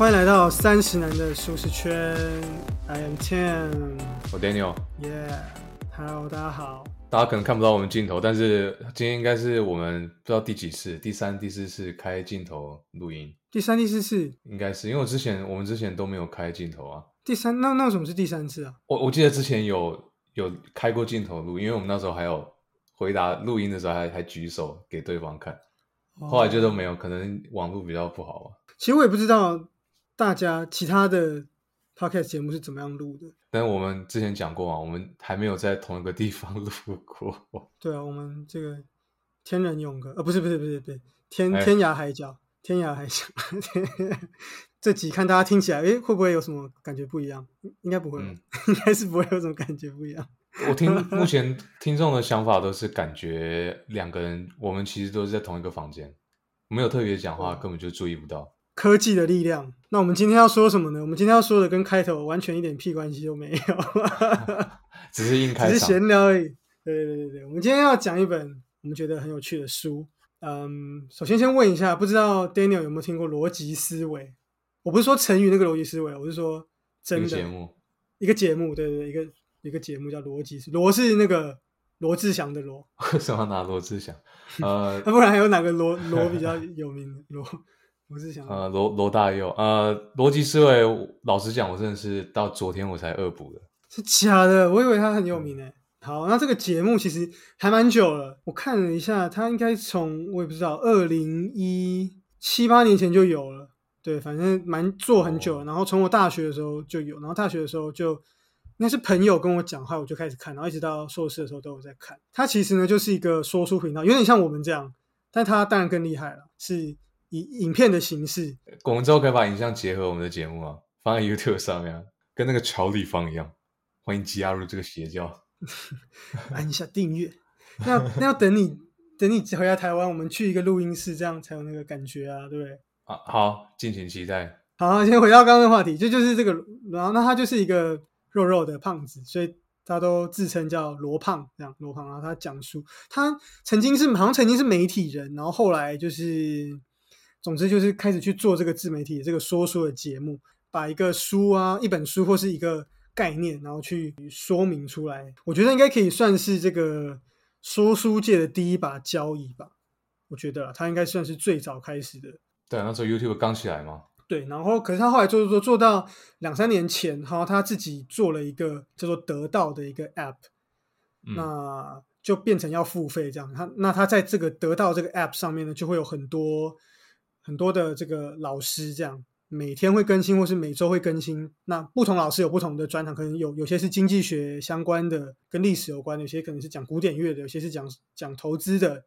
欢迎来到三十男的舒适圈，I am Tim，我 Daniel，Yeah，Hello，大家好。大家可能看不到我们镜头，但是今天应该是我们不知道第几次，第三、第四次开镜头录音，第三、第四次，应该是因为我之前我们之前都没有开镜头啊。第三，那那为什么是第三次啊？我我记得之前有有开过镜头录，因为我们那时候还有回答录音的时候还还举手给对方看，后来就都没有，可能网络比较不好吧。其实我也不知道大家其他的 podcast 节目是怎么样录的。但我们之前讲过嘛，我们还没有在同一个地方录过。对啊，我们这个天人永隔，呃，不是不是不是不是天哎天涯海角，天涯海角。这集看大家听起来，诶，会不会有什么感觉不一样？应该不会，嗯 应该是不会有什么感觉不一样。我听目前听众的想法都是感觉两个人，我们其实都是在同一个房间，没有特别讲话，根本就注意不到。科技的力量。那我们今天要说什么呢？我们今天要说的跟开头完全一点屁关系都没有，只是硬开只是，闲聊而已。对对对对，我们今天要讲一本我们觉得很有趣的书。嗯，首先先问一下，不知道 Daniel 有没有听过逻辑思维？我不是说成语那个逻辑思维，我是说真的个节目一个节目，对对对，一个一个节目叫逻辑思，罗是那个罗志祥的罗，为什么要拿罗志祥？呃那 不然还有哪个罗罗比较有名的罗？罗志祥。呃，罗罗大佑，呃，逻辑思维，老实讲，我真的是到昨天我才恶补的。是假的，我以为他很有名诶。好，那这个节目其实还蛮久了，我看了一下，它应该从我也不知道，二零一七八年前就有了。对，反正蛮做很久了。然后从我大学的时候就有，然后大学的时候就应该是朋友跟我讲，话我就开始看，然后一直到硕士的时候都有在看。它其实呢就是一个说书频道，有点像我们这样，但它当然更厉害了，是以影片的形式我们之后可以把影像结合我们的节目啊，放在 YouTube 上面啊，跟那个乔立方一样，欢迎加入这个邪教。按一下订阅。那那要等你等你回来台湾，我们去一个录音室，这样才有那个感觉啊，对不对？啊，好，敬请期待。好，先回到刚刚的话题，这就是这个，然后那他就是一个肉肉的胖子，所以他都自称叫罗胖，这样罗胖。然后他讲述，他曾经是好像曾经是媒体人，然后后来就是，总之就是开始去做这个自媒体这个说书的节目，把一个书啊，一本书或是一个概念，然后去说明出来。我觉得应该可以算是这个说书界的第一把交椅吧。我觉得啦他应该算是最早开始的对啊，那时候 YouTube 刚起来嘛，对，然后可是他后来做做做做到两三年前，哈，他自己做了一个叫做得到的一个 App，、嗯那就变成要付费这样。他那他在这个得到这个 App 上面呢，就会有很多很多的这个老师这样。每天会更新，或是每周会更新。那不同老师有不同的专长，可能有有些是经济学相关的，跟历史有关的；有些可能是讲古典乐的，有些是讲讲投资的，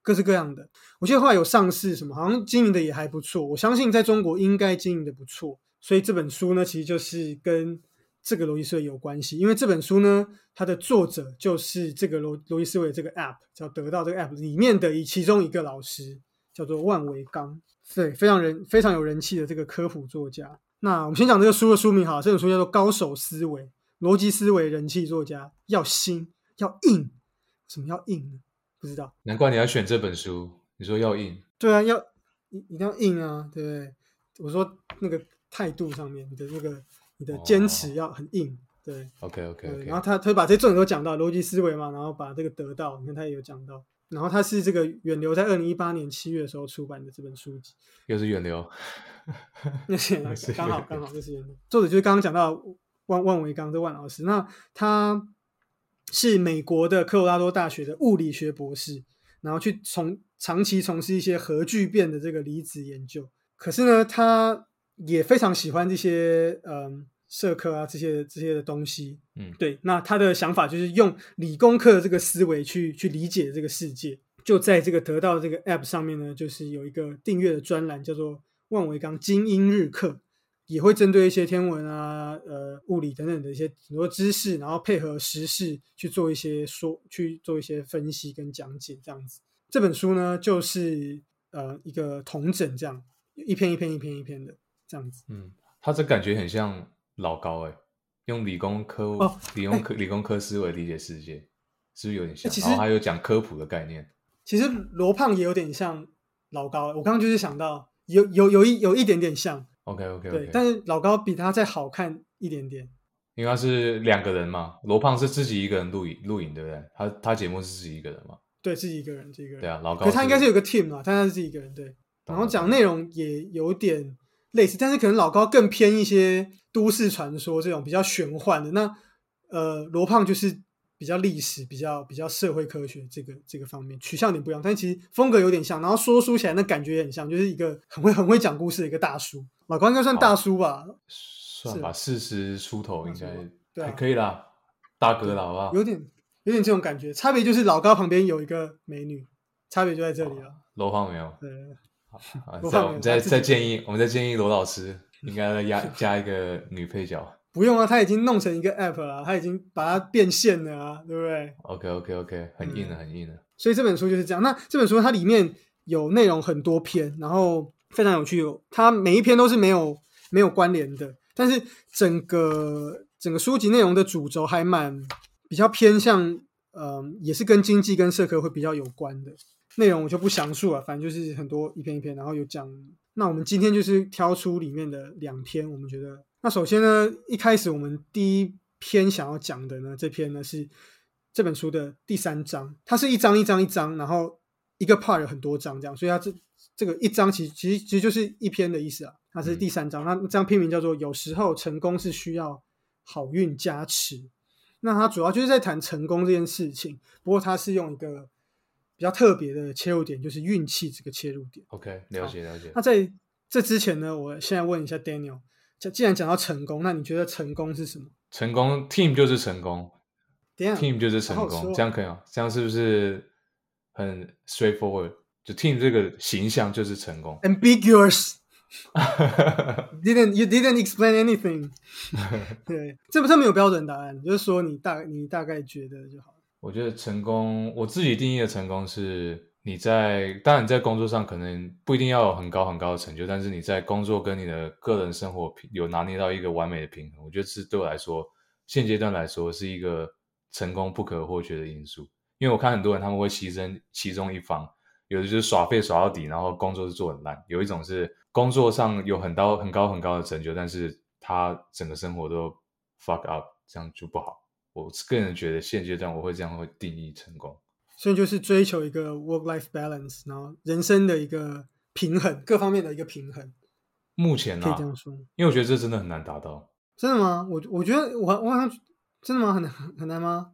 各式各样的。我记得后来有上市什么，好像经营的也还不错。我相信在中国应该经营的不错，所以这本书呢，其实就是跟这个逻辑思维有关系。因为这本书呢，它的作者就是这个逻逻辑思维这个 App 叫得到这个 App 里面的以其中一个老师，叫做万维刚，对，非常人非常有人气的这个科普作家。那我们先讲这个书的书名哈，这本书叫做《高手思维》，逻辑思维人气作家要新要硬，什么要硬呢？不知道。难怪你要选这本书。你说要硬，对啊，要一一定要硬啊，对不对？我说那个态度上面，你的那个你的坚持要很硬，对 OK OK。然后他他会把这些重点都讲到逻辑思维嘛，然后把这个得到，你看他也有讲到。然后他是这个远流在二零一八年七月的时候出版的这本书籍，又是远流，那刚好刚好就是远流。作者就是刚刚讲到万万维刚这万老师，那他是美国的科罗拉多大学的物理学博士，然后去从长期从事一些核聚变的这个离子研究。可是呢，他也非常喜欢这些嗯社科啊这些这些的东西。嗯对，那他的想法就是用理工科的这个思维去去理解这个世界。就在这个得到这个 App 上面呢，就是有一个订阅的专栏，叫做万维刚精英日课，也会针对一些天文啊、呃物理等等的一些很多知识，然后配合时事去做一些说，去做一些分析跟讲解，这样子。这本书呢，就是呃一个同整，这样一篇一篇一篇一篇的这样子。嗯，他这感觉很像老高哎，用理工科、哦理工科、理工科思维理解世界，是不是有点像？其实然后还有讲科普的概念，其实罗胖也有点像老高，我刚刚就是想到有有有一有一点点像，OK OK 对 OK，，但是老高比他再好看一点点。因为他是两个人嘛，罗胖是自己一个人录影录影，对不对？他他节目是自己一个人嘛？对，自己一个人，自己一个人。对啊，老高可是他应该是有个 team 啊，但他是自己一个人，对。然后讲内容也有点类似，但是可能老高更偏一些都市传说这种比较玄幻的。那呃，罗胖就是比较历史、比较比较社会科学这个这个方面取向有点不一样，但其实风格有点像，然后说书起来那感觉也很像，就是一个很会很会讲故事的一个大叔。老高应该算大叔吧，算吧，四十出头应该对啊还可以啦，大哥了，好不好？有点有点这种感觉。差别就是老高旁边有一个美女，差别就在这里了。罗胖没有，对。啊罗胖没有再我们再再建议，我们再建议罗老师应该再加加一个女配角。不用啊，他已经弄成一个 app 了，他已经把它变现了啊，对不对？OK OK OK，很硬的，很硬的。所以这本书就是这样。那这本书它里面有内容很多篇，然后非常有趣，有它每一篇都是没有没有关联的，但是整个整个书籍内容的主轴还蛮比较偏向，嗯、也是跟经济跟社科会比较有关的内容，我就不详述了，反正就是很多一篇一篇，然后有讲。那我们今天就是挑出里面的两篇，我们觉得那首先呢，一开始我们第一篇想要讲的呢，这篇呢是这本书的第三章，它是一章一章一章，然后一个 part 有很多章这样，所以它这这个一章其实其实其实就是一篇的意思啊，它是第三章，那这样篇名叫做“有时候成功是需要好运加持”，那它主要就是在谈成功这件事情，不过它是用一个比较特别的切入点，就是运气这个切入点。OK，了解了解那。在这之前呢，我现在问一下 Daniel，既既然讲到成功，那你觉得成功是什么？成功 team 就是成功，team 就是成功，这样可以吗？这样是不是很 straightforward？就 team 这个形象就是成功。ambiguous。didn't you didn't explain anything？对，这不是没有标准答案，就是说你大你大概觉得就好。我觉得成功，我自己定义的成功是你在，当然你在工作上可能不一定要有很高很高的成就，但是你在工作跟你的个人生活有拿捏到一个完美的平衡，我觉得是对我来说，现阶段来说是一个成功不可或缺的因素。因为我看很多人他们会牺牲其中一方，有的就是耍废耍到底，然后工作是做很烂；有一种是工作上有很高很高很高的成就，但是他整个生活都 fuck up，这样就不好。我个人觉得现阶段我会这样会定义成功。所以就是追求一个 work life balance，然后人生的一个平衡，各方面的一个平衡，目前啊可以这，样说。因为我觉得这真的很难达到。真的吗？我我觉得我我好像真的吗？很难很难吗？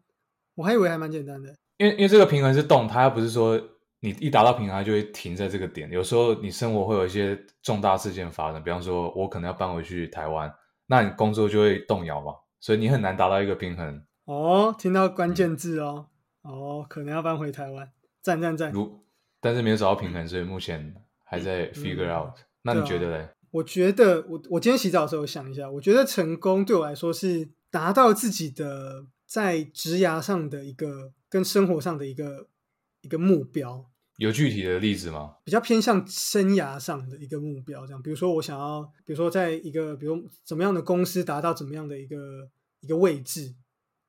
我还以为还蛮简单的。因为因为这个平衡是动态，它不是说你一达到平衡，它就会停在这个点。有时候你生活会有一些重大事件发生，比方说我可能要搬回去台湾，那你工作就会动摇嘛，所以你很难达到一个平衡。哦，听到关键字哦，哦，可能要搬回台湾，赞赞赞。如但是没有找到平衡，所以目前还在 figure out。那你觉得嘞？我觉得我我今天洗澡的时候想一下，我觉得成功对我来说是达到自己的在职涯上的一个跟生活上的一个一个目标，有具体的例子吗？比较偏向生涯上的一个目标。这样，比如说我想要，比如说在一个比如怎么样的公司达到怎么样的一个一个位置，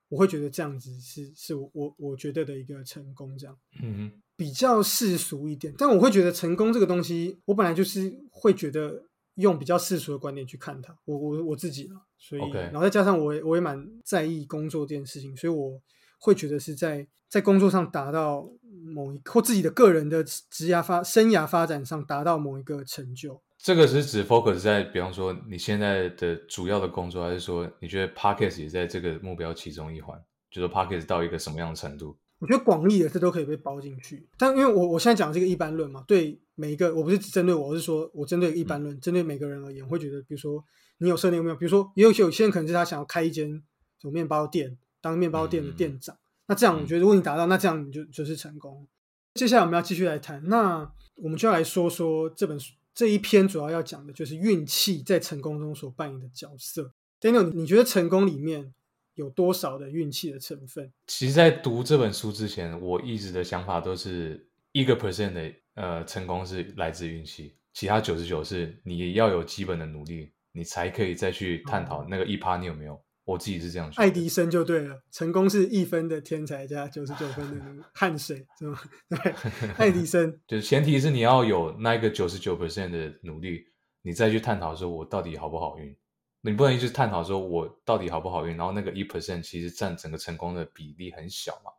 我会觉得这样子是是我我我觉得的一个成功。这样。嗯哼，比较世俗一点，但我会觉得成功这个东西，我本来就是会觉得用比较世俗的观点去看它，我我我自己了，所以然后再加上我也我也蛮在意工作这件事情，所以我会觉得是在在工作上达到某一或自己的个人的职涯发生涯发展上达到某一个成就。这个是指 focus 在，比方说你现在的主要的工作，还是说你觉得 podcast 也在这个目标其中一环？就是 podcast 到一个什么样的程度？我觉得广义的这都可以被包进去，但因为我我现在讲这个一般论嘛，对每一个我不是只针对我，我是说我针对一般论，针对每个人而言，会觉得比如说你有设定目标，比如说也有些有些人可能是他想要开一间有面包店，当面包店的店长，那这样我觉得如果你达到，那这样你就就是成功。接下来我们要继续来谈，那我们就要来说说这本书这一篇主要要讲的就是运气在成功中所扮演的角色。Daniel，你你觉得成功里面有多少的运气的成分？其实，在读这本书之前，我一直的想法都是一个 percent 的呃成功是来自运气，其他九十九是你要有基本的努力，你才可以再去探讨那个一趴你有没有。我自己是这样觉得。爱迪生就对了，成功是一分的天才加九十九分的汗水，是吗？对，爱迪生，就是前提是你要有那一个九十九 percent 的努力，你你再去探讨说我到底好不好运。你不能一直探讨说我到底好不好运，然后那个一 percent 其实占整个成功的比例很小嘛。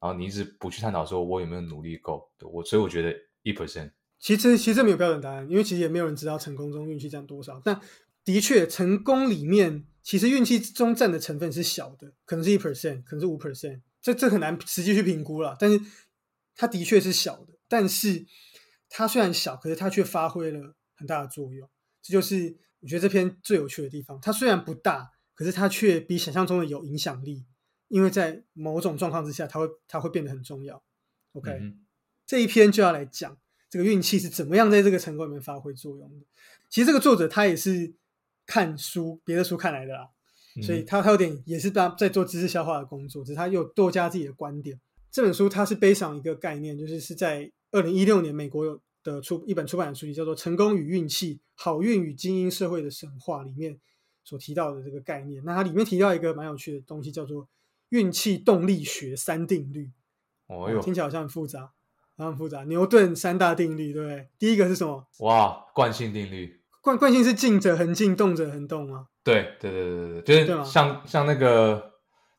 然后你一直不去探讨说我有没有努力够，我所以我觉得一 percent。其实其实没有标准答案，因为其实也没有人知道成功中运气占多少。但的确，成功里面其实运气中占的成分是小的，可能是一 percent，可能是五 percent，这这很难实际去评估了。但是它的确是小的，但是它虽然小，可是它却发挥了很大的作用。这就是我觉得这篇最有趣的地方。它虽然不大，可是它却比想象中的有影响力。因为在某种状况之下，它会它会变得很重要。OK，这一篇就要来讲这个运气是怎么样在这个成功里面发挥作用的。其实这个作者他也是看书别的书看来的啦，所以他他有点也是在在做知识消化的工作，只是他又多加自己的观点。这本书它是背上一个概念，就是是在二零一六年美国有的出一本出版的书籍，叫做《成功与运气：好运与精英社会的神话》里面所提到的这个概念。那它里面提到一个蛮有趣的东西，叫做。运气动力学三定律，哦哟，听起来好像很复杂，很复杂。牛顿三大定律，对不对？第一个是什么？哇，惯性定律。惯惯性是静者恒静，动者恒动吗？对对对对对，就是像像那个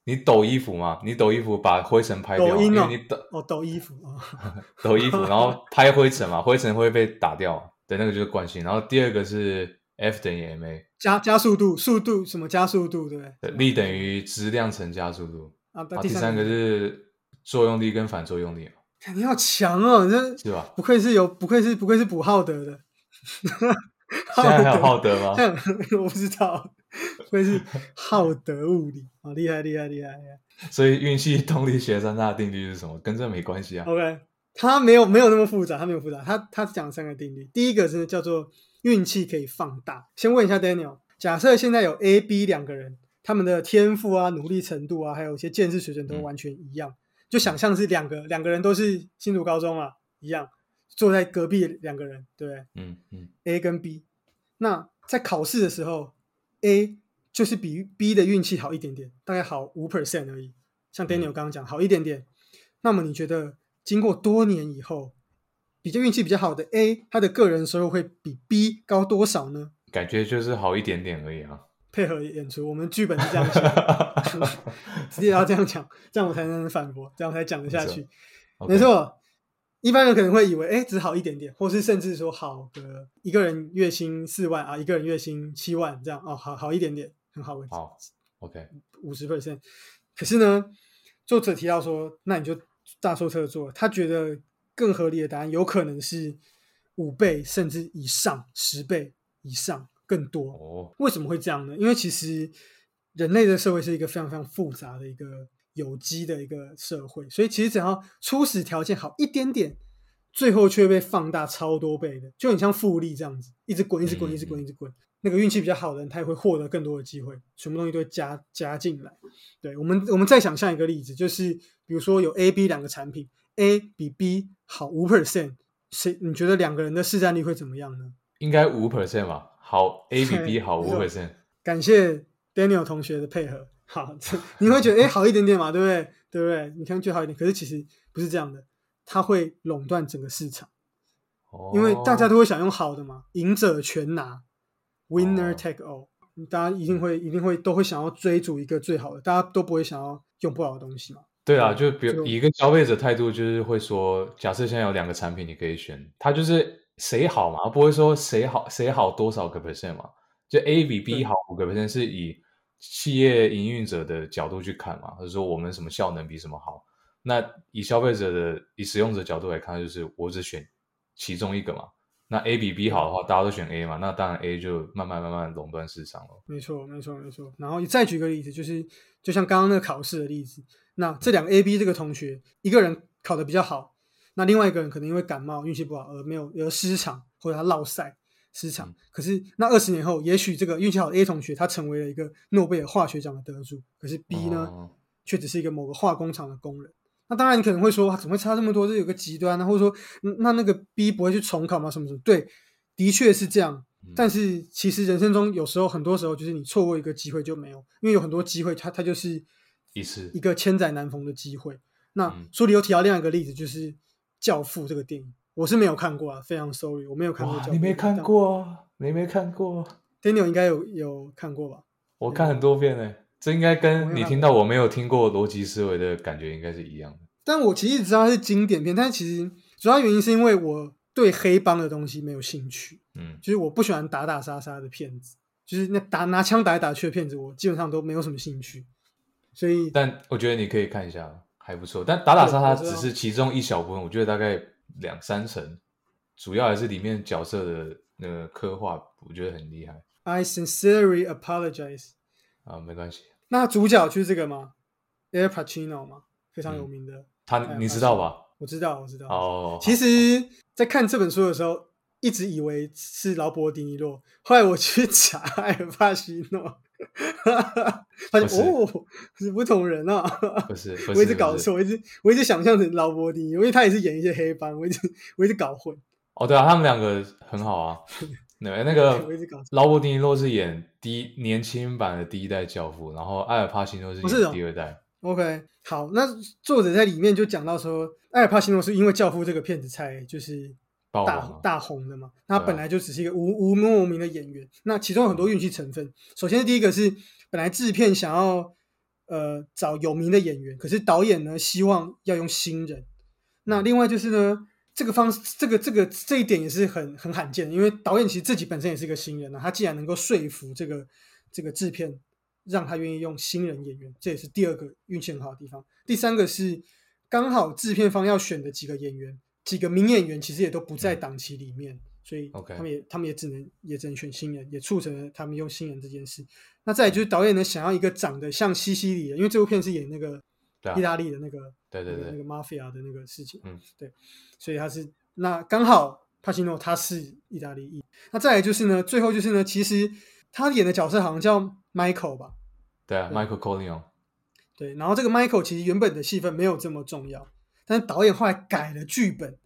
你抖衣服嘛，你抖衣服把灰尘拍掉，因为你抖哦抖衣服啊，抖衣服，然后 拍灰尘嘛，灰尘会被打掉，对，那个就是惯性。然后第二个是。F 等于 ma 加加速度，速度什么加速度，对？力等于质量乘加速度啊。第三个是作用力跟反作用力你好强哦，你这是吧？不愧是有，不愧是不愧是补浩德的。现在还有浩德吗？我不知道，会是浩德物理好，厉害厉害厉害厉害。所以运气动力学三大定律是什么？跟这没关系啊。OK，它没有没有那么复杂，它没有复杂，它它讲三个定律，第一个是叫做。运气可以放大。先问一下 Daniel，假设现在有 A、B 两个人，他们的天赋啊、努力程度啊，还有一些见识水准都完全一样，就想象是两个两个人都是新竹高中啊，一样坐在隔壁两个人，对？嗯嗯。A 跟 B，那在考试的时候，A 就是比 B 的运气好一点点，大概好五 percent 而已。像 Daniel 刚刚讲，好一点点。那么你觉得经过多年以后？比较运气比较好的 A，他的个人收入会比 B 高多少呢？感觉就是好一点点而已啊。配合演出，我们剧本是这样写，直接要这样讲，这样我才能反驳，这样才讲得下去。没错，一般人可能会以为，哎，只好一点点，或是甚至说好个一个人月薪四万啊，一个人月薪七万这样哦，好好一点点，很好。好，OK，五十 percent。可是呢，作者提到说，那你就大错特错，他觉得。更合理的答案有可能是五倍甚至以上，十倍以上更多。哦，为什么会这样呢？因为其实人类的社会是一个非常非常复杂的一个有机的一个社会，所以其实只要初始条件好一点点，最后却被放大超多倍的，就很像复利这样子，一直滚，一直滚，一直滚，一直滚。那个运气比较好的人，他也会获得更多的机会，什么东西都会加加进来。对我们，我们再想象一个例子，就是比如说有 A、B 两个产品。A 比 B 好五 percent，谁你觉得两个人的市占率会怎么样呢？应该五 percent 吧。好，A 比 B 好五 percent。感谢 Daniel 同学的配合。好，你会觉得哎好一点点嘛，对不对？对不对？你看就好一点，可是其实不是这样的，它会垄断整个市场。哦。因为大家都会想用好的嘛，赢者全拿，Winner take all。大家一定会一定会都会想要追逐一个最好的，大家都不会想要用不好的东西嘛。对啊，就比如以一个消费者态度，就是会说，假设现在有两个产品，你可以选，它就是谁好嘛，不会说谁好谁好多少个 percent 嘛，就 A 比 B 好五个 percent，是以企业营运者的角度去看嘛，或者说我们什么效能比什么好，那以消费者的以使用者角度来看，就是我只选其中一个嘛。那 A 比 B 好的话，大家都选 A 嘛，那当然 A 就慢慢慢慢垄断市场了。没错，没错，没错。然后你再举个例子，就是就像刚刚那个考试的例子，那这两个 A、B 这个同学，一个人考的比较好，那另外一个人可能因为感冒运气不好而没有而失常，或者他落赛失常。可是那二十年后，也许这个运气好的 A 同学他成为了一个诺贝尔化学奖的得主，可是 B 呢，却只是一个某个化工厂的工人。那当然，你可能会说，怎么会差这么多？这有个极端啊，或者说，那那个 B 不会去重考吗？什么什么？对，的确是这样。但是其实人生中有时候，很多时候就是你错过一个机会就没有，因为有很多机会，它它就是一次一个千载难逢的机会。那书里有提到另外一个例子，就是《教父》这个电影，我是没有看过啊，非常 sorry，我没有看过。你没看过？你没看过？Daniel 应该有有看过吧？我看很多遍呢。这应该跟你听到我没有听过逻辑思维的感觉应该是一样的。但我其实知道它是经典片，但其实主要原因是因为我对黑帮的东西没有兴趣，嗯，就是我不喜欢打打杀杀的片子，就是那打拿枪打来打去的片子，我基本上都没有什么兴趣。所以但我觉得你可以看一下，还不错。但打打杀杀只是其中一小部分，我觉得大概两三成，主要还是里面角色的那个刻画，我觉得很厉害 I sincerely apologize。啊，没关系。那主角就是这个吗？Air Pacino 嘛，非常有名的。他哎你知道吧？我知道，我知道。哦，其实，在看这本书的时候，一直以为是劳勃迪尼洛，后来我去 查艾尔帕西诺，发不是现哦，是不同人啊。不是，不是我一直搞错，我一直我一直想象成劳勃迪尼，因为他也是演一些黑帮，我一直我一直搞混。哦，对啊，他们两个很好啊。那那个劳勃迪尼洛是演第一年轻版的第一代教父，然后艾尔帕西诺是演第二代。OK，好，那作者在里面就讲到说，艾尔帕西诺是因为《教父》这个片子才就是大大红的嘛。那他本来就只是一个无无名无名的演员，那其中有很多运气成分。首先第一个是本来制片想要呃找有名的演员，可是导演呢希望要用新人。那另外就是呢，这个方这个这个这一点也是很很罕见的，因为导演其实自己本身也是一个新人啊，他既然能够说服这个这个制片让他愿意用新人演员，这也是第二个运气很好的地方。第三个是刚好制片方要选的几个演员，几个名演员其实也都不在档期里面，所以他们也他们也只能也只能选新人，也促成了他们用新人这件事。那再来就是导演呢想要一个长得像西西里人，因为这部片是演那个意大利的那个对对对那个那个 mafia 的那个事情，嗯，对，所以他是那刚好帕西诺他是意大利裔，那再来就是呢，最后就是呢，其实他演的角色好像叫 Michael 吧，对啊对，Michael Corleone。对，然后这个 Michael 其实原本的戏份没有这么重要，但是导演后来改了剧本，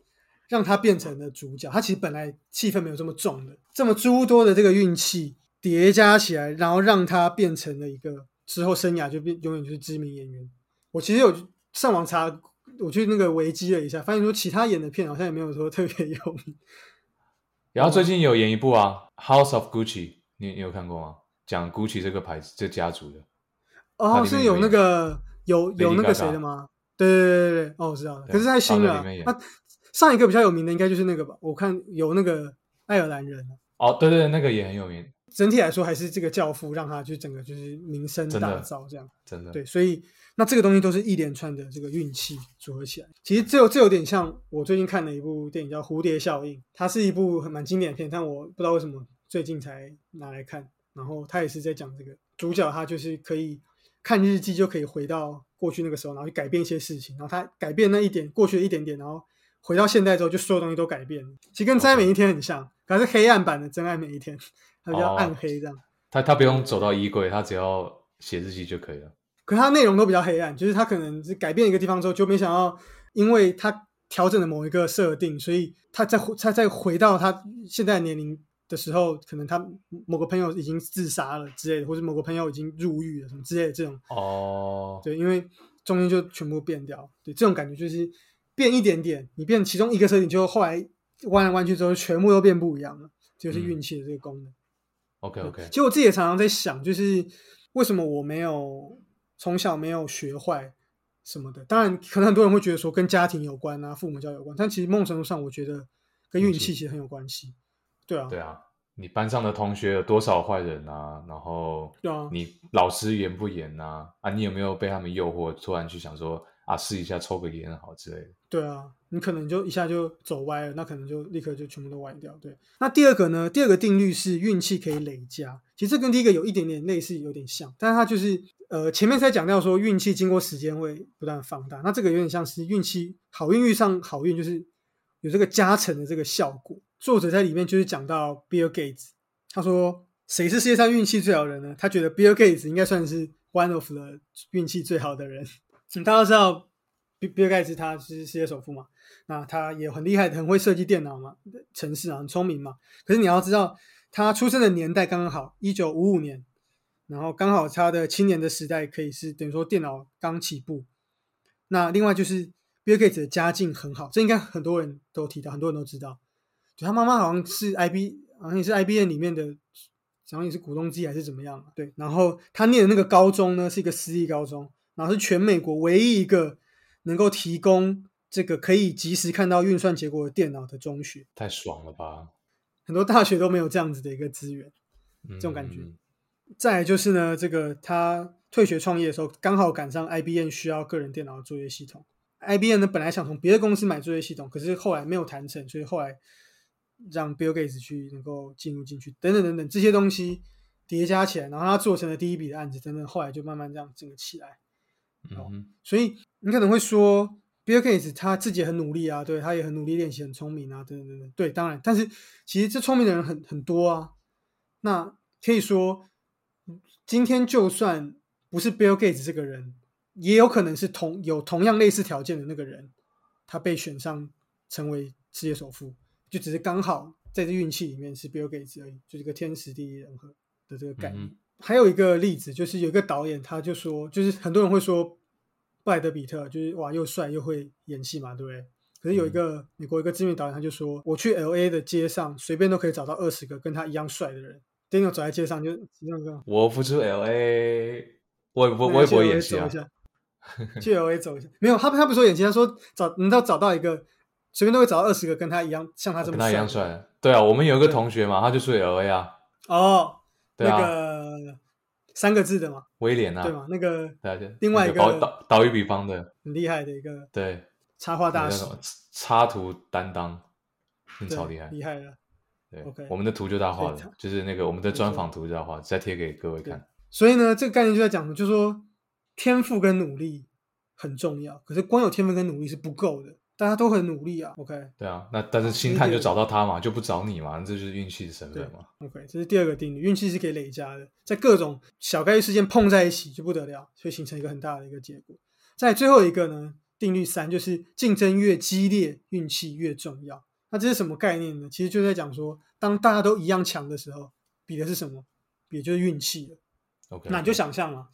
让他变成了主角。他其实本来气氛没有这么重的，这么诸多的这个运气叠加起来，然后让他变成了一个之后生涯就变永远就是知名演员。我其实有上网查，我去那个维基了一下，发现说其他演的片好像也没有说特别有名。然后最近有演一部啊，《House of Gucci》，你你有看过吗？讲 Gucci 这个牌子这家族的。哦，是有那个有有那个谁的吗？对对对对对，哦，我知道了。可是太新了啊他在里面演他上一个比较有名的应该就是那个吧？我看有那个爱尔兰人啊。哦，对对对，那个也很有名，整体来说，还是这个教父让他就整个就是名声大噪这样。真的。对，所以那这个东西都是一连串的这个运气组合起来。其实这有这有点像我最近看的一部电影叫《蝴蝶效应》，它是一部很蛮经典的片，但我不知道为什么最近才拿来看。然后他也是在讲这个主角，他就是可以看日记就可以回到过去那个时候，然后去改变一些事情。然后他改变那一点过去的一点点，然后回到现代之后，就所有东西都改变了。其实跟《真爱每一天》很像，可是黑暗版的《真爱每一天》，它比较哦暗黑这样。他他不用走到衣柜，他只要写日记就可以了。可它内容都比较黑暗，就是他可能是改变一个地方之后，就没想到，因为他调整了某一个设定，所以他再回他再回到他现在的年龄的时候，可能他某个朋友已经自杀了之类的，或者某个朋友已经入狱了什么之类的这种，哦，对，因为中间就全部变掉，对，这种感觉就是变一点点，你变其中一个设定，就后来弯来弯去之后，全部都变不一样了，这就是运气的这个功能。OK OK，其实我自己也常常在想，就是为什么我没有从小没有学坏什么的。当然，可能很多人会觉得说跟家庭有关啊，父母教育有关，但其实某种程度上，我觉得跟运气其实很有关系。对啊，对啊，你班上的同学有多少坏人啊？然后你老师严不严啊？啊，你有没有被他们诱惑，突然去想说啊，试一下抽个烟好之类的？对啊，你可能就一下就走歪了，那可能就立刻就全部都歪掉。对，那第二个呢？第二个定律是运气可以累加，其实这跟第一个有一点点类似，有点像，但是它就是呃前面才讲到说运气经过时间会不断放大，那这个有点像是运气好运遇上好运，就是有这个加成的这个效果。作者在里面就是讲到 Bill Gates，他说谁是世界上运气最好的人呢？他觉得 Bill Gates 应该算是 one of the 运气最好的人。嗯大家知道比比尔盖茨他是世界首富嘛，那他也很厉害，很会设计电脑嘛，城市啊，很聪明嘛。可是你要知道，他出生的年代刚刚好，一九五五年，然后刚好他的青年的时代可以是等于说电脑刚起步。那另外就是比尔盖茨的家境很好，这应该很多人都提到，很多人都知道。就他妈妈好像是 IB 好像也是 IBM 里面的，好像也是股东之一还是怎么样？对，然后他念的那个高中呢是一个私立高中，然后是全美国唯一一个能够提供这个可以及时看到运算结果的电脑的中学。太爽了吧！很多大学都没有这样子的一个资源，这这种感觉。再来就是呢，这个他退学创业的时候，刚好赶上 IBM 需要个人电脑的作业系统。IBM 呢本来想从别的公司买作业系统，可是后来没有谈成，所以后来让 Bill Gates 去能够进入进去，等等等等这些东西叠加起来，然后他做成了第一笔的案子，等等，后来就慢慢这样整个起来。嗯，所以你可能会说，Bill Gates 他自己也很努力啊，对他也很努力练习，很聪明啊，等等等等。对，当然，但是其实这聪明的人很很多啊。那可以说。今天就算不是 Bill Gates 这个人，也有可能是同有同样类似条件的那个人，他被选上成为世界首富，就只是刚好在这运气里面是 Bill Gates 而已，就是个天时地利人和的这个概念。还有一个例子，就是有一个导演，他就说，就是很多人会说布莱德比特就是哇又帅又会演戏嘛，对不对？可是有一个美国一个知名导演，他就说，我去 L A 的街上随便都可以找到二十个跟他一样帅的人。Daniel 走在街上就我不出 L A，我我我也不会演戏啊。去 L A 走一下，没有他他不说演戏，他说找能到找到一个，随便都会找到二十个跟他一样，像他这么跟他一样帅。对啊，我们有一个同学嘛，他就住 L A 啊。哦，那个三个字的嘛，威廉啊，对嘛？那个对啊，对，另外一个岛岛屿比方的。很厉害的一个对。插画大师，插图担当，超厉害，厉害了。对，我们的图就他画的，就是那个我们的专访图就他画，再贴给各位看。所以呢，这个概念就在讲的，就是说天赋跟努力很重要，可是光有天赋跟努力是不够的，大家都很努力啊。OK，对啊，那但是星探就找到他嘛，就不找你嘛，这就是运气的成分嘛。OK，这是第二个定律，运气是可以累加的，在各种小概率事件碰在一起就不得了，会形成一个很大的一个结果。在最后一个呢，定律三就是竞争越激烈，运气越重要。那这是什么概念呢？其实就在讲说，当大家都一样强的时候，比的是什么？比的就是运气了。OK，那你就想象嘛，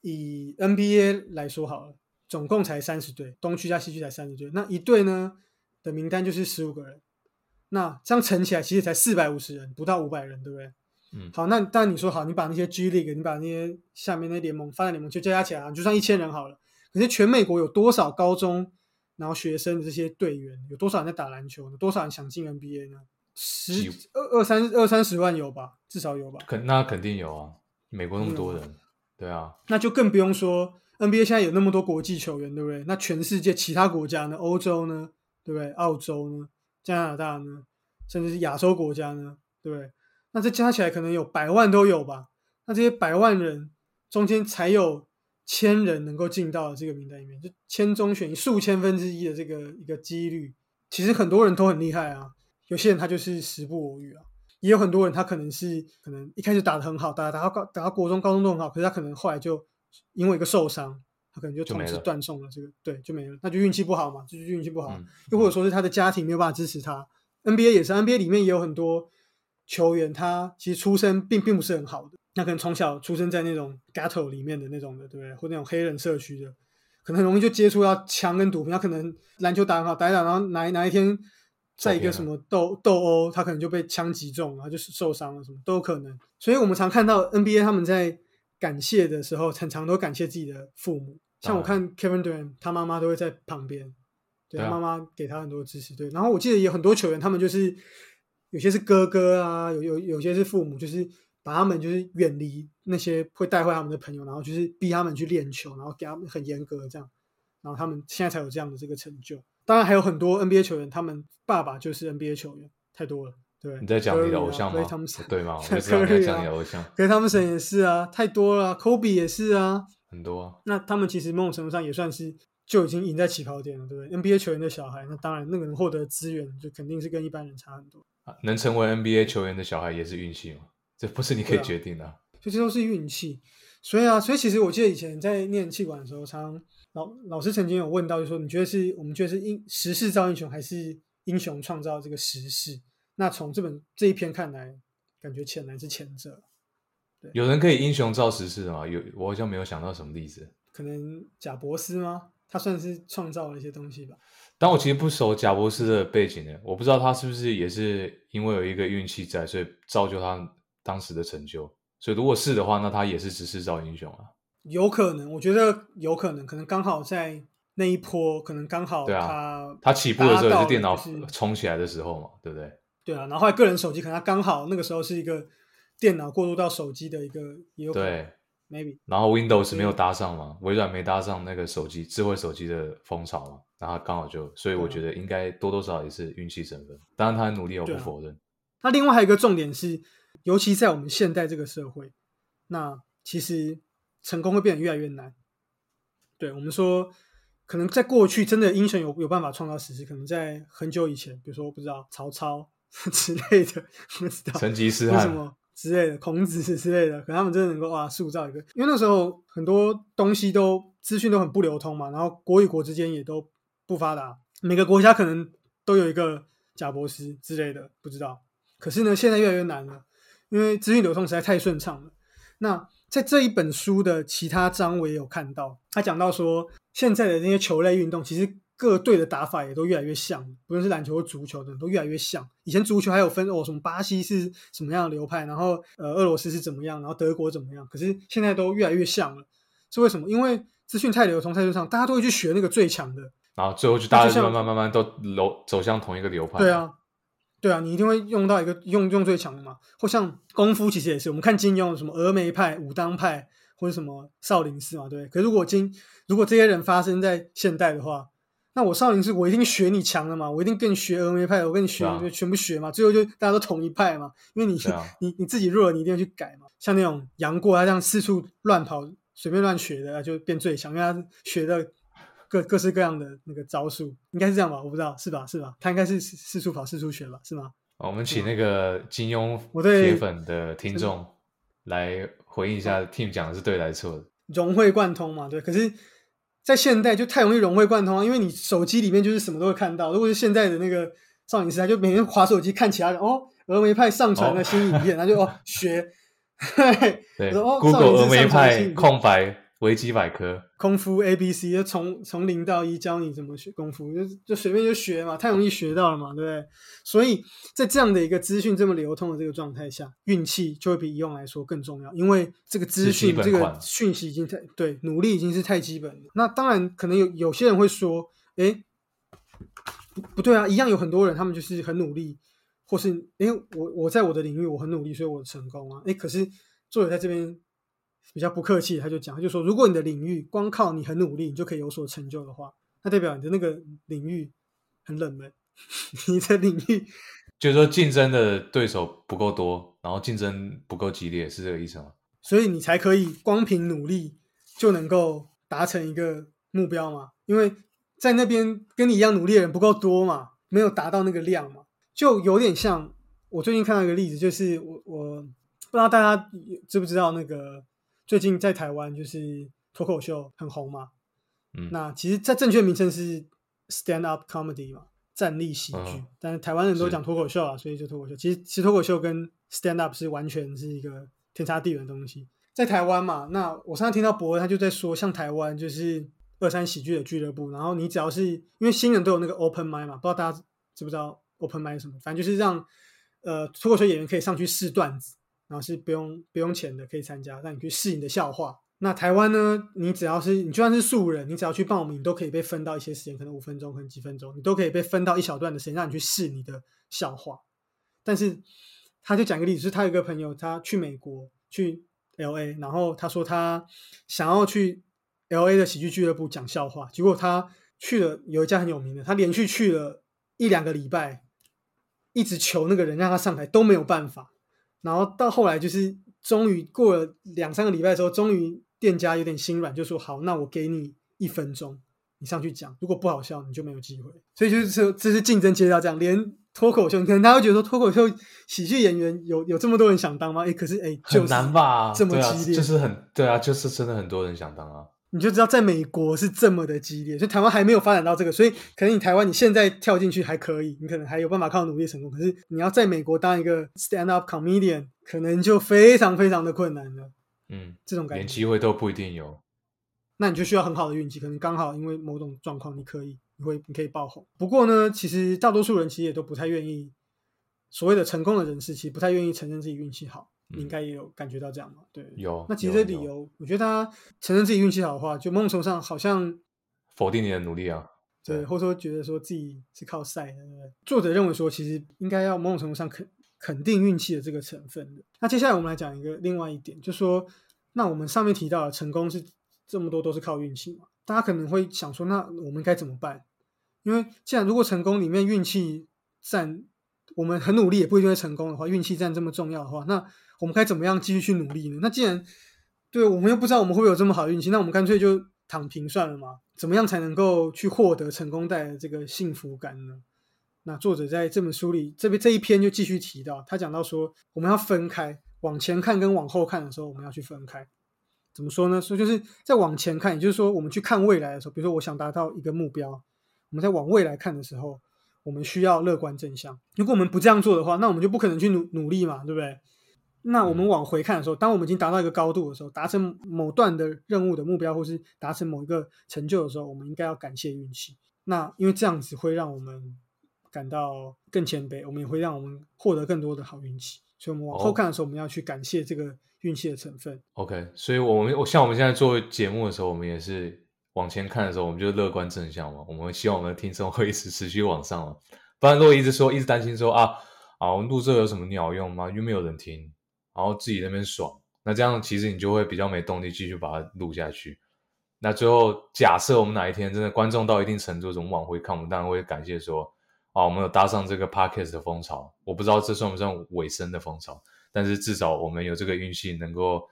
以 NBA 来说好了，总共才三十队，东区加西区才三十队，那一队呢的名单就是十五个人，那这样乘起来其实才四百五十人，不到五百人，对不对？嗯。好，那但你说好，你把那些 G League，你把那些下面那联盟、发展联盟就加加起来，就算一千人好了。可是全美国有多少高中？然后学生的这些队员有多少人在打篮球呢？多少人想进 NBA 呢？十二二三二三十万有吧，至少有吧。肯那肯定有啊，美国那么多人，对啊。那就更不用说 NBA 现在有那么多国际球员，对不对？那全世界其他国家呢？欧洲呢？对不对？澳洲呢？加拿大呢？甚至是亚洲国家呢？对不对？那这加起来可能有百万都有吧？那这些百万人中间才有。千人能够进到这个名单里面，就千中选一，数千分之一的这个一个几率，其实很多人都很厉害啊。有些人他就是时不我与啊，也有很多人他可能是可能一开始打的很好，打打到高打到国中、高中都很好，可是他可能后来就因为一个受伤，他可能就从此断送了这个，对，就没了，那就运气不好嘛，就是运气不好。又或者说是他的家庭没有办法支持他。NBA 也是，NBA 里面也有很多球员，他其实出身并并不是很好的。那可能从小出生在那种 ghetto 里面的那种的，对不对？或那种黑人社区的，可能很容易就接触到枪跟毒品。他可能篮球打很好，打一打，然后哪哪一天在一个什么斗斗殴，他可能就被枪击中，然后就是受伤了，什么都有可能。所以我们常看到 NBA 他们在感谢的时候，常常都感谢自己的父母。像我看 Kevin Durant，他妈妈都会在旁边，对他妈妈给他很多支持。对，然后我记得有很多球员，他们就是有些是哥哥啊，有有有些是父母，就是。把他们就是远离那些会带坏他们的朋友，然后就是逼他们去练球，然后给他们很严格这样，然后他们现在才有这样的这个成就。当然还有很多 NBA 球员，他们爸爸就是 NBA 球员，太多了。对，你在讲你的偶像吗？对吗？我在讲你的偶像。可是他们神也是啊，太多了。Kobe 也是啊，很多。那他们其实某种程度上也算是就已经赢在起跑点了，对不对？NBA 球员的小孩，那当然那个人获得资源就肯定是跟一般人差很多。能成为 NBA 球员的小孩也是运气嘛？这不是你可以决定的，就这都是运气。所以啊，所以其实我记得以前在念气管的时候，常老老师曾经有问到，就说你觉得是我们觉得是英时势造英雄，还是英雄创造这个时势？那从这本这一篇看来，感觉潜来是前者。有人可以英雄造时势吗？有，我好像没有想到什么例子。可能贾伯斯吗？他算是创造了一些东西吧。但我其实不熟贾博斯的背景呢，我不知道他是不是也是因为有一个运气在，所以造就他当时的成就。所以如果是的话，那他也是只是造英雄啊。有可能，我觉得有可能，可能刚好在那一波，可能刚好对啊他他起步的时候也是电脑就是冲起来的时候嘛，对不对？对啊，然后后来个人手机可能他刚好那个时候是一个电脑过渡到手机的一个也有可能对。maybe 然后 Windows 没有搭上嘛，微软没搭上那个手机智慧手机的风潮嘛，然后刚好就，所以我觉得应该多多少少也是运气成分。当然他很努力，我不否认。那另外还有一个重点是，尤其在我们现代这个社会，那其实成功会变得越来越难。对我们说，可能在过去真的英雄有有办法创造史诗，可能在很久以前，比如说不知道曹操 之类的，不知道成吉思汗，什么之类的，孔子之类的，可能他们真的能够哇塑造一个，因为那时候很多东西都资讯都很不流通嘛，然后国与国之间也都不发达，每个国家可能都有一个贾博士之类的，不知道。可是呢，现在越来越难了，因为资讯流通实在太顺畅了。那在这一本书的其他章，我也有看到，他讲到说，现在的那些球类运动，其实各队的打法也都越来越像，不论是篮球或足球的，都越来越像。以前足球还有分哦，什么巴西是什么样的流派，然后呃俄罗斯是怎么样，然后德国怎么样，可是现在都越来越像了。是为什么？因为资讯太流通、太顺畅，大家都会去学那个最强的。然后最后就大家慢慢慢慢都流走向同一个流派。对，啊，对啊，你一定会用到一个用用最强的嘛。或像功夫，其实也是我们看金庸什么峨眉派、武当派或者什么少林寺嘛，对？可是如果今如果这些人发生在现代的话，那我少林寺我一定学你强的嘛，我一定跟你学峨眉派，我跟你学、对啊就全部学嘛，最后就大家都统一派嘛，因为你、你你自己弱了，你一定要去改嘛。像那种杨过，他这样四处乱跑、随便乱学的，他就变最强，因为他学的各各式各样的那个招数，应该是这样吧？我不知道，是吧？是吧？他应该是四四处跑、四处学吧？是吗？我们请那个金庸我对铁粉的听众来回应一下，Team 讲的是对还是错的？融会贯通嘛，对。可是，在现代就太容易融会贯通啊，因为你手机里面就是什么都会看到。如果是现在的那个少女时代，就每天划手机看其他人哦，峨眉派上传了新影片，然后就哦学，对 对我说哦，Google 峨眉派空白维基百科，功夫 A B C，就从从零到一教你怎么学功夫，就就随便就学嘛，太容易学到了嘛，对不对？所以在这样的一个资讯这么流通的这个状态下，运气就会比以往来说更重要，因为这个资讯这个讯息已经太对努力已经是太基本了。那当然可能有有些人会说，诶，不不对啊，一样有很多人他们就是很努力，或是诶我我在我的领域我很努力，所以我成功啊，诶可是作者在这边比较不客气，他就讲，他就说，如果你的领域光靠你很努力，你就可以有所成就的话，那代表你的那个领域很冷门，你的领域就是说竞争的对手不够多，然后竞争不够激烈，是这个意思吗？所以你才可以光凭努力就能够达成一个目标嘛？因为在那边跟你一样努力的人不够多嘛，没有达到那个量嘛，就有点像我最近看到一个例子，就是我我不知道大家知不知道那个最近在台湾就是脱口秀很红嘛，嗯，那其实在正确名称是 stand up comedy 嘛，站立喜剧。嗯但是台湾人都讲脱口秀啊，所以就脱口秀。其实其实脱口秀跟 stand up 是完全是一个天差地远的东西。在台湾嘛，那我上次听到博恩他就在说，像台湾就是二三喜剧的俱乐部，然后你只要是因为新人都有那个 open mic 嘛，不知道大家知不知道 open mic 是什么？反正就是让呃脱口秀演员可以上去试段子，然后是不用不用钱的，可以参加，让你去试你的笑话。那台湾呢？你只要是你就算是素人，你只要去报名，都可以被分到一些时间，可能五分钟，可能几分钟，你都可以被分到一小段的时间，让你去试你的笑话。但是他就讲个例子，是他有一个朋友，他去美国去 L A，然后他说他想要去 L A 的喜剧俱乐部讲笑话，结果他去了有一家很有名的，他连续去了一两个礼拜，一直求那个人让他上台都没有办法，然后到后来就是终于过了两三个礼拜之后，终于店家有点心软，就说好，那我给你一分钟，你上去讲，如果不好笑，你就没有机会。所以就是说，这是竞争阶段这样，连脱口秀，可能大家会觉得说脱口秀喜剧演员有有这么多人想当吗？哎，可是哎，就很难吧？这么激烈就是很对啊，就是真的很多人想当啊。你就知道在美国是这么的激烈，就台湾还没有发展到这个，所以可能你台湾你现在跳进去还可以，你可能还有办法靠努力成功。可是你要在美国当一个 stand up comedian，可能就非常非常的困难了。嗯，这种感觉，连机会都不一定有。那你就需要很好的运气，可能刚好因为某种状况你可以你会你可以爆红。不过呢，其实大多数人其实也都不太愿意，所谓的成功的人士其实不太愿意承认自己运气好。你应该也有感觉到这样嘛？对，有。那其实这理由，我觉得他承认自己运气好的话，就某种程度上好像否定你的努力啊。对，或者说觉得说自己是靠赛的。作者认为说，其实应该要某种程度上肯肯定运气的这个成分的。那接下来我们来讲一个另外一点，就说，那我们上面提到的成功是这么多都是靠运气嘛？大家可能会想说，那我们该怎么办？因为既然如果成功里面运气占，我们很努力也不一定会成功的话，运气占这么重要的话，那我们该怎么样继续去努力呢？那既然对我们又不知道我们会不会有这么好的运气，那我们干脆就躺平算了嘛？怎么样才能够去获得成功带来的这个幸福感呢？那作者在这本书里，这边这一篇就继续提到，他讲到说，我们要分开往前看跟往后看的时候，我们要去分开。怎么说呢？说就是在往前看，也就是说，我们去看未来的时候，比如说我想达到一个目标，我们在往未来看的时候，我们需要乐观正向。如果我们不这样做的话，那我们就不可能去努努力嘛，对不对？那我们往回看的时候，当我们已经达到一个高度的时候，达成某段的任务的目标，或是达成某一个成就的时候，我们应该要感谢运气。那因为这样子会让我们感到更谦卑，我们也会让我们获得更多的好运气。所以，我们往后看的时候，我们要去感谢这个运气的成分。OK，所以我们我像我们现在做节目的时候，我们也是往前看的时候，我们就乐观正向嘛。我们希望我们的听众会一直持续往上嘛。不然，如果一直说，一直担心说啊啊，我们录这有什么鸟用吗？又没有人听。然后自己那边爽，那这样其实你就会比较没动力继续把它录下去。那最后假设我们哪一天真的观众到一定程度，我们往回看，我们当然会感谢说，啊，我们有搭上这个 podcast 的风潮。我不知道这算不算尾声的风潮，但是至少我们有这个运气，能够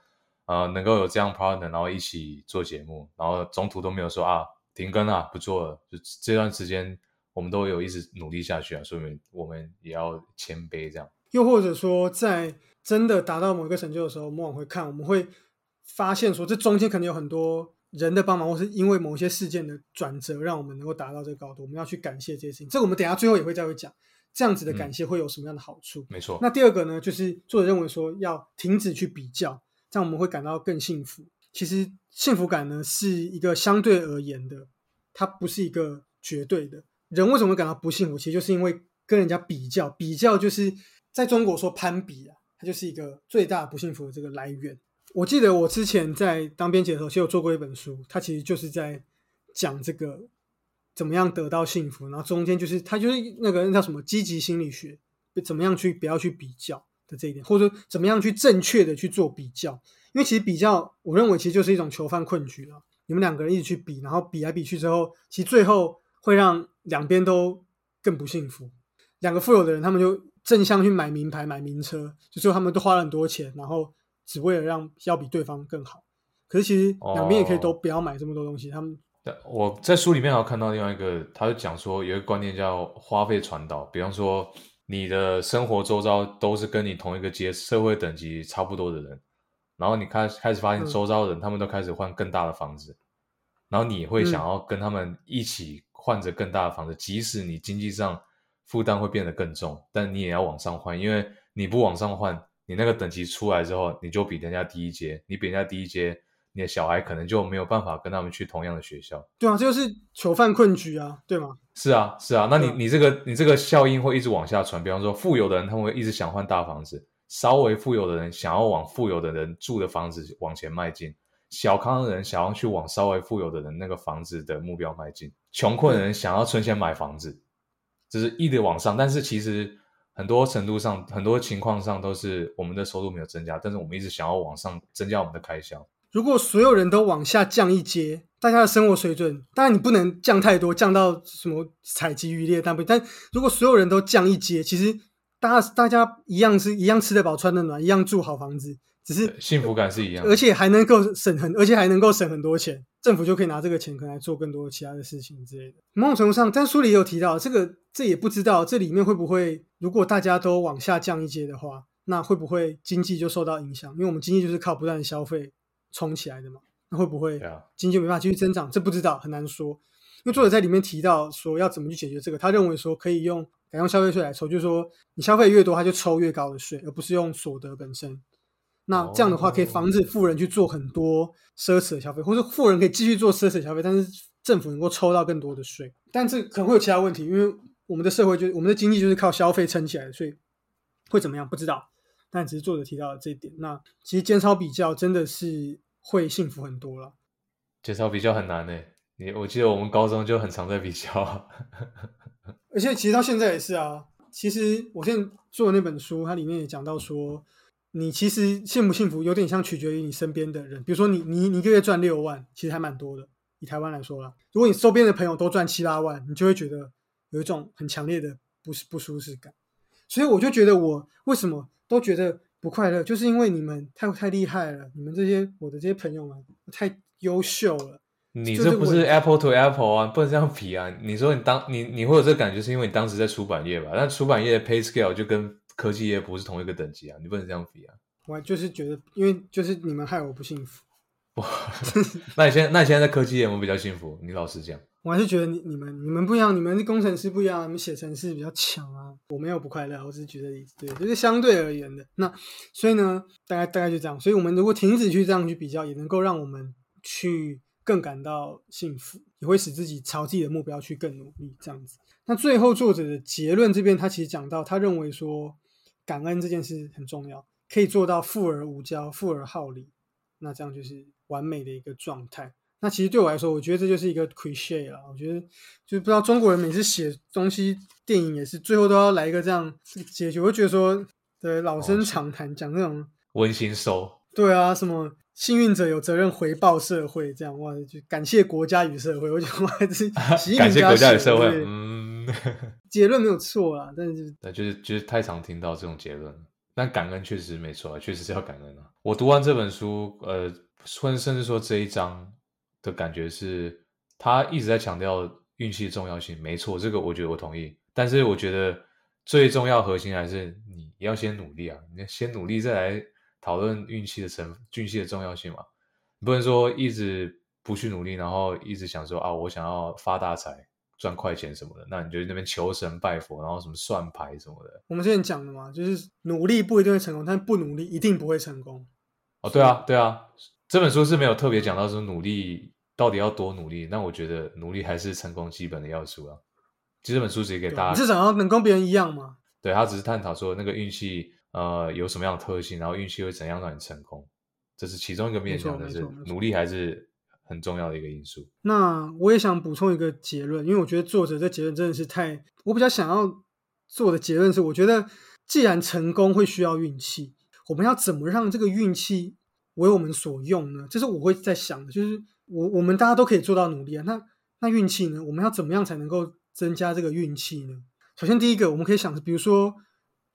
呃能够有这样 partner，然后一起做节目，然后中途都没有说啊停更啊不做了，就这段时间我们都有一直努力下去啊，说明我们也要谦卑这样。又或者说在。真的达到某一个成就的时候，我们往回看，我们会发现说，这中间可能有很多人的帮忙，或是因为某些事件的转折，让我们能够达到这个高度。我们要去感谢这些事情。这我们等下最后也会再会讲，这样子的感谢会有什么样的好处？没错。那第二个呢，就是作者认为说，要停止去比较，这样我们会感到更幸福。其实幸福感呢，是一个相对而言的，它不是一个绝对的。人为什么会感到不幸福？其实就是因为跟人家比较，比较就是在中国说攀比啊。它就是一个最大不幸福的这个来源。我记得我之前在当编辑的时候，其实有做过一本书，它其实就是在讲这个怎么样得到幸福。然后中间就是它就是那个那叫什么积极心理学，怎么样去不要去比较的这一点，或者说怎么样去正确的去做比较。因为其实比较，我认为其实就是一种囚犯困局了。你们两个人一起去比，然后比来比去之后，其实最后会让两边都更不幸福。两个富有的人，他们就。正向去买名牌、买名车，就最后他们都花了很多钱，然后只为了让要比对方更好。可是其实两边也可以都不要买这么多东西。他们我在书里面还有看到另外一个，他就讲说有一个观念叫花费传导。比方说你的生活周遭都是跟你同一个阶社会等级差不多的人，然后你开开始发现周遭人他们都开始换更大的房子，然后你会想要跟他们一起换着更大的房子，即使你经济上。负担会变得更重，但你也要往上换，因为你不往上换，你那个等级出来之后，你就比人家低一阶，你比人家低一阶，你的小孩可能就没有办法跟他们去同样的学校。对啊，这就是囚犯困局啊，对吗？是啊，是啊，那你你这个你这个效应会一直往下传。比方说，富有的人他们会一直想换大房子，稍微富有的人想要往富有的人住的房子往前迈进，小康的人想要去往稍微富有的人那个房子的目标迈进，穷困的人想要存钱买房子。就是一直往上，但是其实很多程度上、很多情况上都是我们的收入没有增加，但是我们一直想要往上增加我们的开销。如果所有人都往下降一阶，大家的生活水准，当然你不能降太多，降到什么采集渔猎，但不，但如果所有人都降一阶，其实大家大家一样是一样吃得饱、穿得暖，一样住好房子。只是幸福感是一样，而且还能够省很，而且还能够省很多钱，政府就可以拿这个钱可能来做更多其他的事情之类的。某种程度上，但书里也有提到，这个这也不知道这里面会不会，如果大家都往下降一阶的话，那会不会经济就受到影响？因为我们经济就是靠不断的消费冲起来的嘛，那会不会经济没办法继续增长？这不知道，很难说。因为作者在里面提到说要怎么去解决这个，他认为说可以用改用消费税来抽，就是说你消费越多，他就抽越高的税，而不是用所得本身。那这样的话，可以防止富人去做很多奢侈的消费，或者富人可以继续做奢侈消费，但是政府能够抽到更多的税。但这可能会有其他问题，因为我们的社会就我们的经济就是靠消费撑起来的，所以会怎么样不知道。但只是作者提到了这一点。那其实减少比较真的是会幸福很多了。减少比较很难呢。你我记得我们高中就很常在比较，而且其实到现在也是啊。其实我现在做的那本书，它里面也讲到说，你其实幸不幸福，有点像取决于你身边的人。比如说你你你一个月赚六万，其实还蛮多的。以台湾来说啦，如果你周边的朋友都赚七八万，你就会觉得有一种很强烈的不不舒适感。所以我就觉得我为什么都觉得不快乐，就是因为你们太太厉害了，你们这些我的这些朋友们太优秀了。你这不是 Apple to Apple 啊，不能这样比啊！你说你当你你会有这个感觉，是因为你当时在出版业吧？但出版业的 pay scale 就跟科技业不是同一个等级啊，你不能这样比啊！我就是觉得，因为就是你们害我不幸福。哇，那你现在那你现在在科技业，我比较幸福。你老实讲，我还是觉得你你们你们不一样，你们工程师不一样，你们写程式比较强啊。我没有不快乐，我只是举个例子，对，就是相对而言的。那所以呢，大概大概就这样。所以我们如果停止去这样去比较，也能够让我们去。更感到幸福，也会使自己朝自己的目标去更努力。这样子，那最后作者的结论这边，他其实讲到，他认为说感恩这件事很重要，可以做到富而无骄，富而好礼，那这样就是完美的一个状态。那其实对我来说，我觉得这就是一个 cliche 啦。我觉得就是不知道中国人每次写东西，电影也是最后都要来一个这样结局。我觉得说，对老生常谈，讲那种温馨收。对啊，什么？幸运者有责任回报社会，这样哇，就感谢国家与社会。我觉得我还是感谢国家与社会。嗯，结论没有错啊，但是那，就是就是太常听到这种结论。但感恩确实没错啊，确实是要感恩啊。我读完这本书，呃，甚甚至说这一章的感觉是，他一直在强调运气的重要性。没错，这个我觉得我同意。但是我觉得最重要核心还是你要先努力啊，你先努力再来。讨论运气的成运气的重要性嘛？你不能说一直不去努力，然后一直想说啊，我想要发大财、赚快钱什么的，那你就那边求神拜佛，然后什么算牌什么的。我们之前讲的嘛，就是努力不一定会成功，但不努力一定不会成功。哦，对啊，对啊，这本书是没有特别讲到说努力到底要多努力，那我觉得努力还是成功基本的要素啊。其实这本书只是给大家你是想要能跟别人一样吗。对他只是探讨说那个运气。呃，有什么样的特性，然后运气会怎样让你成功，这是其中一个面向，但是努力还是很重要的一个因素。那我也想补充一个结论，因为我觉得作者这结论真的是太，我比较想要做的结论是，我觉得既然成功会需要运气，我们要怎么让这个运气为我们所用呢？这是我会在想的，就是我我们大家都可以做到努力啊，那那运气呢？我们要怎么样才能够增加这个运气呢？首先第一个，我们可以想，比如说。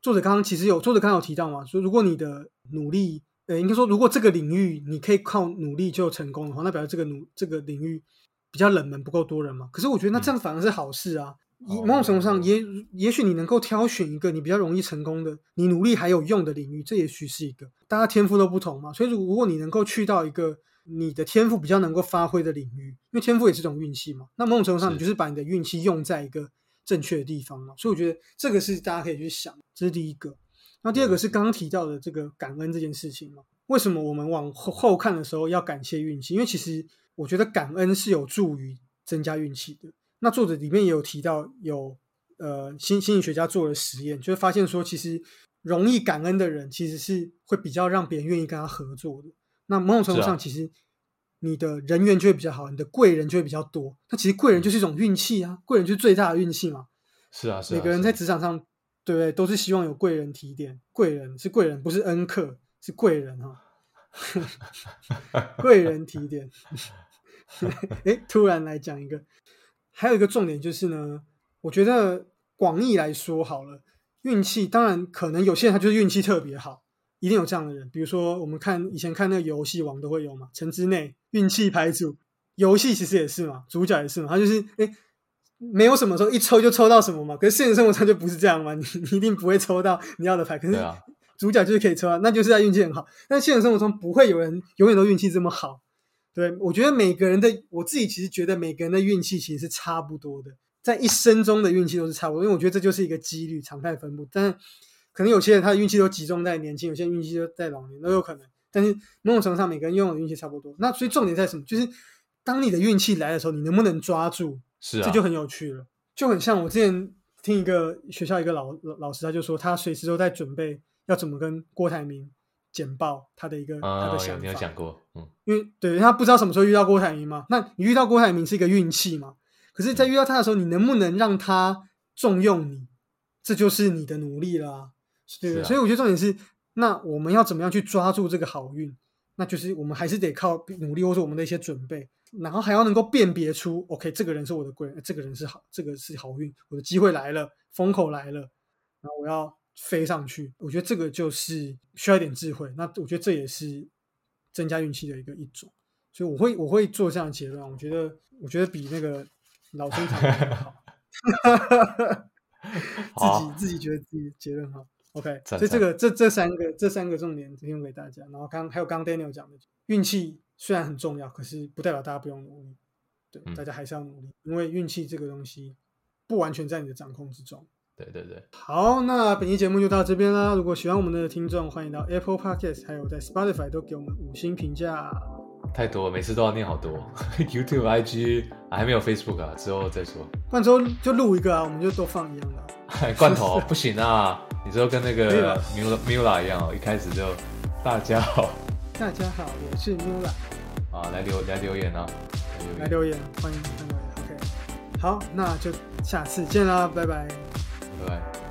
作者刚刚其实有作者刚刚有提到嘛，说如果你的努力，呃，应该说如果这个领域你可以靠努力就成功的话，那表示这个努这个领域比较冷门，不够多人嘛。可是我觉得那这样反而是好事啊。某种程度上，也也许你能够挑选一个你比较容易成功的，你努力还有用的领域，这也许是一个。大家天赋都不同嘛，所以如果你能够去到一个你的天赋比较能够发挥的领域，因为天赋也是一种运气嘛，那某种程度上你就是把你的运气用在一个。正确的地方嘛，所以我觉得这个是大家可以去想，这是第一个。那第二个是刚刚提到的这个感恩这件事情嘛？为什么我们往后后看的时候要感谢运气？因为其实我觉得感恩是有助于增加运气的。那作者里面也有提到，有呃心心理学家做了实验，就会发现说，其实容易感恩的人，其实是会比较让别人愿意跟他合作的。那某种程度上，其实。你的人缘就会比较好，你的贵人就会比较多。那其实贵人就是一种运气啊，贵人就是最大的运气嘛。是啊，是啊每个人在职场上，对不对？都是希望有贵人提点。贵人是贵人，不是恩客，是贵人哈。贵人提点。哎，突然来讲一个，还有一个重点就是呢，我觉得广义来说好了，运气当然可能有些人他就是运气特别好。一定有这样的人，比如说我们看以前看那个游戏王都会有嘛，城之内运气牌组，游戏其实也是嘛，主角也是嘛，他就是哎，没有什么时候一抽就抽到什么嘛，可是现实生活中就不是这样嘛，你你一定不会抽到你要的牌，可是主角就是可以抽到，那就是他运气很好，但现实生活中不会有人永远都运气这么好，对我觉得每个人的我自己其实觉得每个人的运气其实是差不多的，在一生中的运气都是差不多，因为我觉得这就是一个几率常态分布，但是。可能有些人他的运气都集中在年轻，有些人运气就在老年都有可能。但是某种程度上，每个人拥有的运气差不多。那所以重点在什么？就是当你的运气来的时候，你能不能抓住？是啊，这就很有趣了，就很像我之前听一个学校一个老老老师，他就说他随时都在准备要怎么跟郭台铭简报他的一个、他的想法，你有讲过，嗯，因为对他不知道什么时候遇到郭台铭嘛，那你遇到郭台铭是一个运气嘛，可是，在遇到他的时候，你能不能让他重用你，这就是你的努力啦，对不对？是啊所以我觉得重点是，那我们要怎么样去抓住这个好运？那就是我们还是得靠努力，或者我们的一些准备，然后还要能够辨别出，OK，这个人是我的贵人，这个人是好，这个是好运，我的机会来了，风口来了，然后我要飞上去。我觉得这个就是需要一点智慧。那我觉得这也是增加运气的一个一种。所以我会我会做这样的结论啊。我觉得我觉得比那个老生常谈的 好。好自己自己觉得自己结论好。OK，所以这个这这三个这三个重点提供给大家。然后刚还有刚刚 Daniel 讲的，运气虽然很重要，可是不代表大家不用努力。对，嗯大家还是要努力，因为运气这个东西不完全在你的掌控之中。对对对，好，那本期节目就到这边啦。如果喜欢我们的听众，欢迎到 Apple Podcast 还有在 Spotify 都给我们五星评价。太多，每次都要念好多，YouTube、IG 啊还没有 Facebook 啊，之后再说。不然之后就录一个啊，我们就都放一样的啊、罐头不行啊，你之后跟那个 Mula Mula 一样哦，一开始就大家好大家好，我是 Mula，啊，来留来留言啊，来留言，欢迎欢迎留言。OK，好，那就下次见啦，拜拜。拜拜。